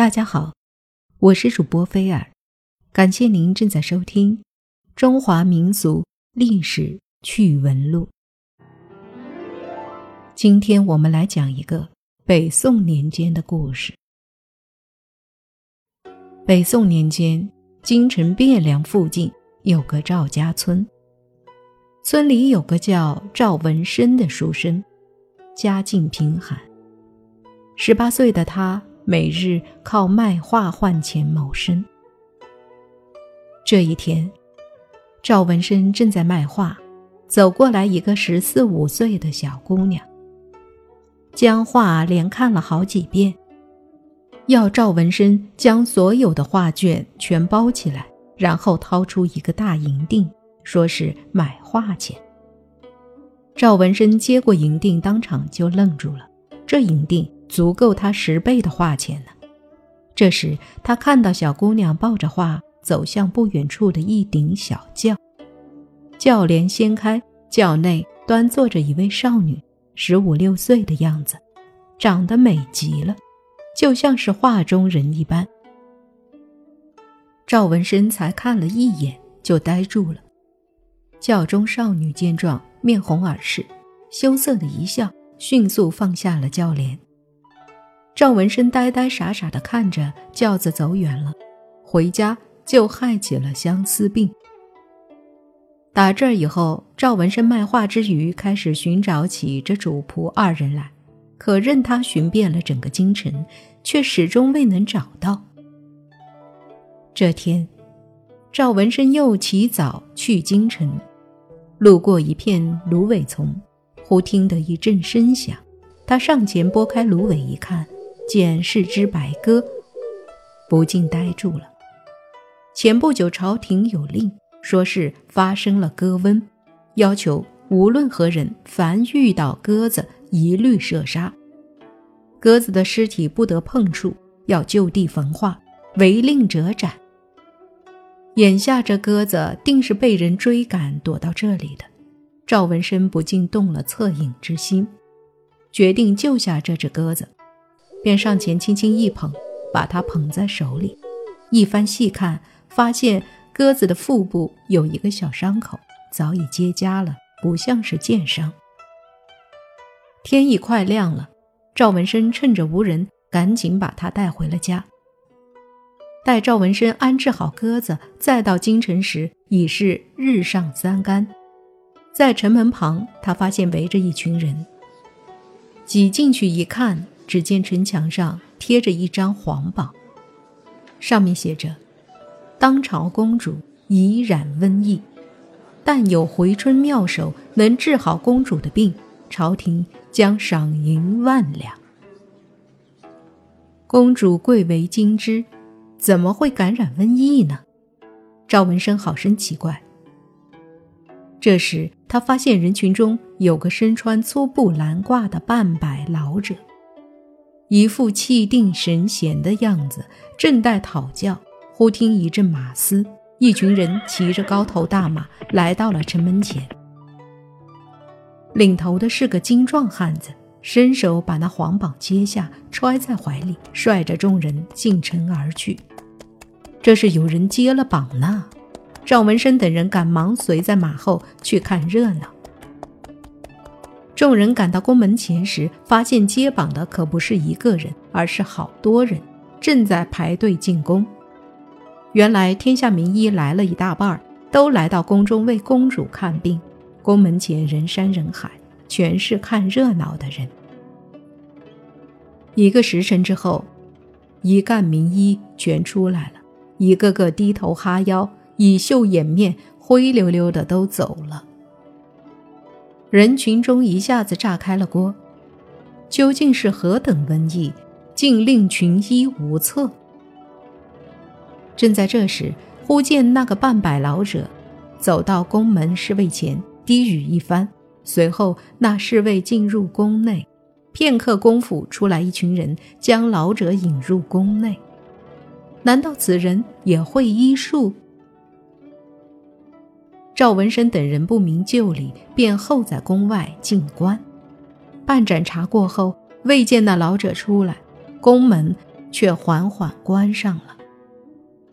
大家好，我是主播菲尔，感谢您正在收听《中华民俗历史趣闻录》。今天我们来讲一个北宋年间的故事。北宋年间，京城汴梁附近有个赵家村，村里有个叫赵文生的书生，家境贫寒。十八岁的他。每日靠卖画换钱谋生。这一天，赵文生正在卖画，走过来一个十四五岁的小姑娘，将画连看了好几遍，要赵文生将所有的画卷全包起来，然后掏出一个大银锭，说是买画钱。赵文生接过银锭，当场就愣住了，这银锭。足够他十倍的画钱呢。这时，他看到小姑娘抱着画走向不远处的一顶小轿，轿帘掀开，轿内端坐着一位少女，十五六岁的样子，长得美极了，就像是画中人一般。赵文生才看了一眼就呆住了。轿中少女见状，面红耳赤，羞涩的一笑，迅速放下了轿帘。赵文生呆呆傻傻地看着轿子走远了，回家就害起了相思病。打这儿以后，赵文生卖画之余，开始寻找起这主仆二人来。可任他寻遍了整个京城，却始终未能找到。这天，赵文生又起早去京城，路过一片芦苇丛，忽听得一阵声响，他上前拨开芦苇一看。见是只白鸽，不禁呆住了。前不久朝廷有令，说是发生了鸽瘟，要求无论何人，凡遇到鸽子，一律射杀。鸽子的尸体不得碰触，要就地焚化，违令者斩。眼下这鸽子定是被人追赶躲到这里的，赵文生不禁动了恻隐之心，决定救下这只鸽子。便上前轻轻一捧，把它捧在手里，一番细看，发现鸽子的腹部有一个小伤口，早已结痂了，不像是箭伤。天已快亮了，赵文生趁着无人，赶紧把它带回了家。待赵文生安置好鸽子，再到京城时，已是日上三竿。在城门旁，他发现围着一群人，挤进去一看。只见城墙上贴着一张黄榜，上面写着：“当朝公主已染瘟疫，但有回春妙手能治好公主的病，朝廷将赏银万两。”公主贵为金枝，怎么会感染瘟疫呢？赵文生好生奇怪。这时，他发现人群中有个身穿粗布蓝褂的半百老者。一副气定神闲的样子，正待讨教，忽听一阵马嘶，一群人骑着高头大马来到了城门前。领头的是个精壮汉子，伸手把那黄榜接下，揣在怀里，率着众人进城而去。这是有人接了榜呢。赵文生等人赶忙随在马后去看热闹。众人赶到宫门前时，发现接榜的可不是一个人，而是好多人，正在排队进宫。原来天下名医来了一大半，都来到宫中为公主看病。宫门前人山人海，全是看热闹的人。一个时辰之后，一干名医全出来了，一个个低头哈腰，以袖掩面，灰溜溜的都走了。人群中一下子炸开了锅，究竟是何等瘟疫，竟令群医无策？正在这时，忽见那个半百老者走到宫门侍卫前，低语一番，随后那侍卫进入宫内。片刻功夫，出来一群人，将老者引入宫内。难道此人也会医术？赵文生等人不明就里，便候在宫外静观。半盏茶过后，未见那老者出来，宫门却缓缓关上了。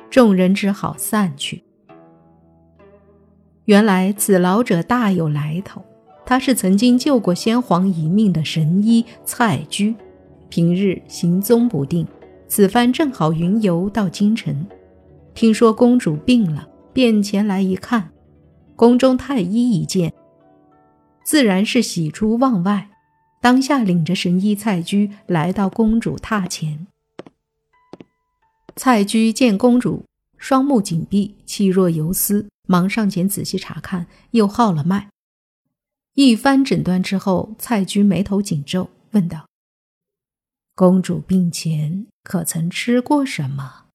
众人只好散去。原来此老者大有来头，他是曾经救过先皇一命的神医蔡居，平日行踪不定，此番正好云游到京城，听说公主病了，便前来一看。宫中太医一见，自然是喜出望外，当下领着神医蔡居来到公主榻前。蔡居见公主双目紧闭，气若游丝，忙上前仔细查看，又号了脉。一番诊断之后，蔡居眉头紧皱，问道：“公主病前可曾吃过什么？”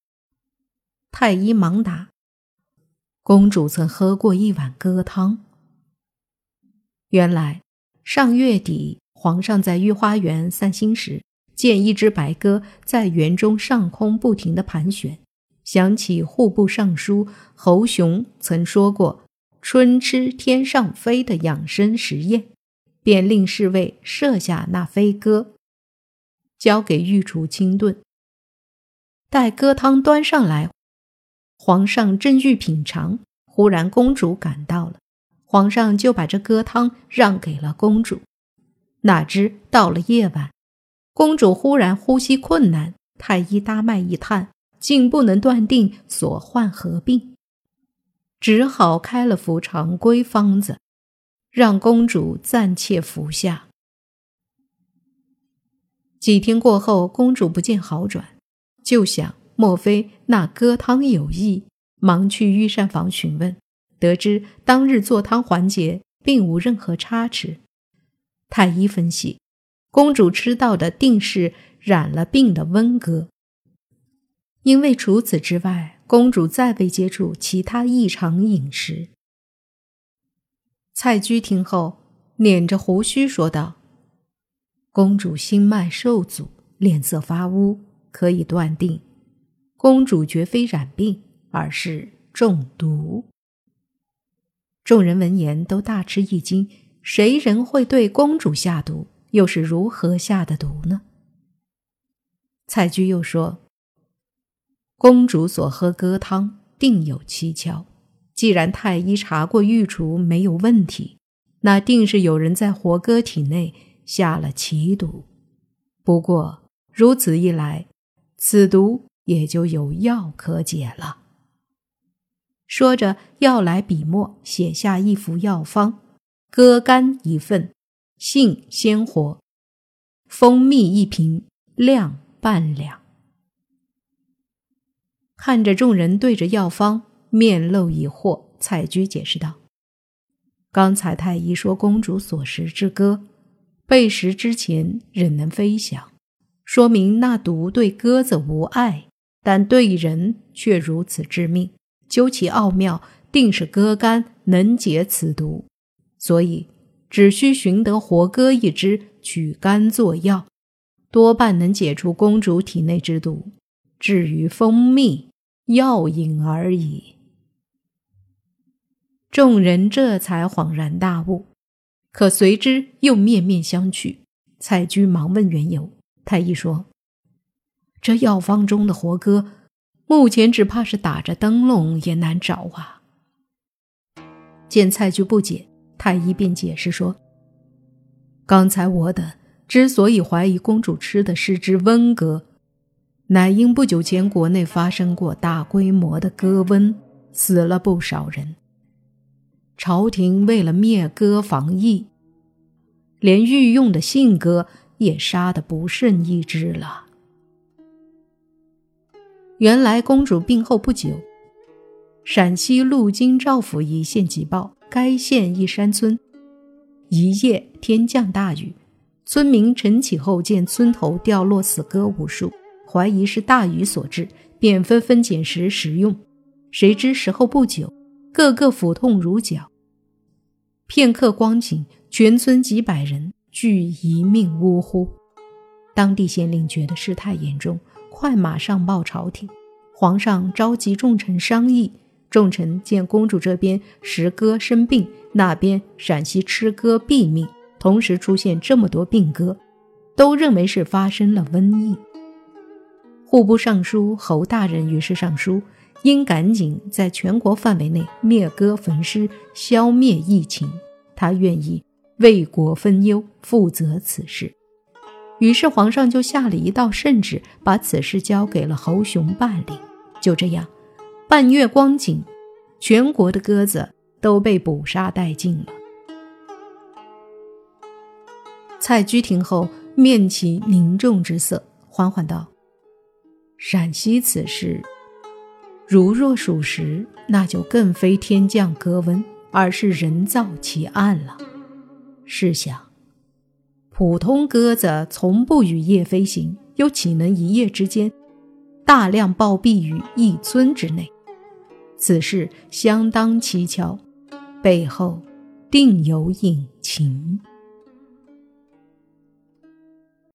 太医忙答。公主曾喝过一碗鸽汤。原来上月底，皇上在御花园散心时，见一只白鸽在园中上空不停地盘旋，想起户部尚书侯雄曾说过“春吃天上飞”的养生实验，便令侍卫射下那飞鸽，交给御厨清炖。待鸽汤端上来。皇上正欲品尝，忽然公主赶到了，皇上就把这鸽汤让给了公主。哪知到了夜晚，公主忽然呼吸困难，太医搭脉一探，竟不能断定所患何病，只好开了副常规方子，让公主暂且服下。几天过后，公主不见好转，就想。莫非那鸽汤有异？忙去御膳房询问，得知当日做汤环节并无任何差池。太医分析，公主吃到的定是染了病的温鸽，因为除此之外，公主再未接触其他异常饮食。蔡居听后，捻着胡须说道：“公主心脉受阻，脸色发乌，可以断定。”公主绝非染病，而是中毒。众人闻言都大吃一惊，谁人会对公主下毒？又是如何下的毒呢？蔡居又说：“公主所喝鸽汤定有蹊跷。既然太医查过御厨没有问题，那定是有人在活鸽体内下了奇毒。不过如此一来，此毒……”也就有药可解了。说着，要来笔墨，写下一副药方：鸽肝一份，性鲜活；蜂蜜一瓶，量半两。看着众人对着药方，面露疑惑，蔡居解释道：“刚才太医说，公主所食之鸽，被食之前仍能飞翔，说明那毒对鸽子无碍。”但对人却如此致命，究其奥妙，定是割肝能解此毒，所以只需寻得活鸽一只，取肝作药，多半能解除公主体内之毒。至于蜂蜜，药引而已。众人这才恍然大悟，可随之又面面相觑。蔡居忙问缘由，太医说。这药方中的活鸽，目前只怕是打着灯笼也难找啊！见蔡居不解，太医便解释说：“刚才我等之所以怀疑公主吃的是只瘟鸽，乃因不久前国内发生过大规模的鸽瘟，死了不少人。朝廷为了灭鸽防疫，连御用的信鸽也杀得不剩一只了。”原来公主病后不久，陕西路京赵府一县急报，该县一山村一夜天降大雨，村民晨起后见村头掉落死鸽无数，怀疑是大雨所致，便纷纷捡食食用。谁知时候不久，个个腹痛如绞。片刻光景，全村几百人俱一命呜呼。当地县令觉得事态严重。快马上报朝廷，皇上召集众臣商议。众臣见公主这边食鸽生病，那边陕西吃鸽毙命，同时出现这么多病鸽，都认为是发生了瘟疫。户部尚书侯大人于是上书，应赶紧在全国范围内灭割焚尸，消灭疫情。他愿意为国分忧，负责此事。于是皇上就下了一道圣旨，把此事交给了侯雄办理。就这样，半月光景，全国的鸽子都被捕杀殆尽了。蔡居听后，面起凝重之色，缓缓道：“陕西此事，如若属实，那就更非天降鸽瘟，而是人造奇案了。试想。”普通鸽子从不与夜飞行，又岂能一夜之间大量暴毙于一尊之内？此事相当蹊跷，背后定有隐情。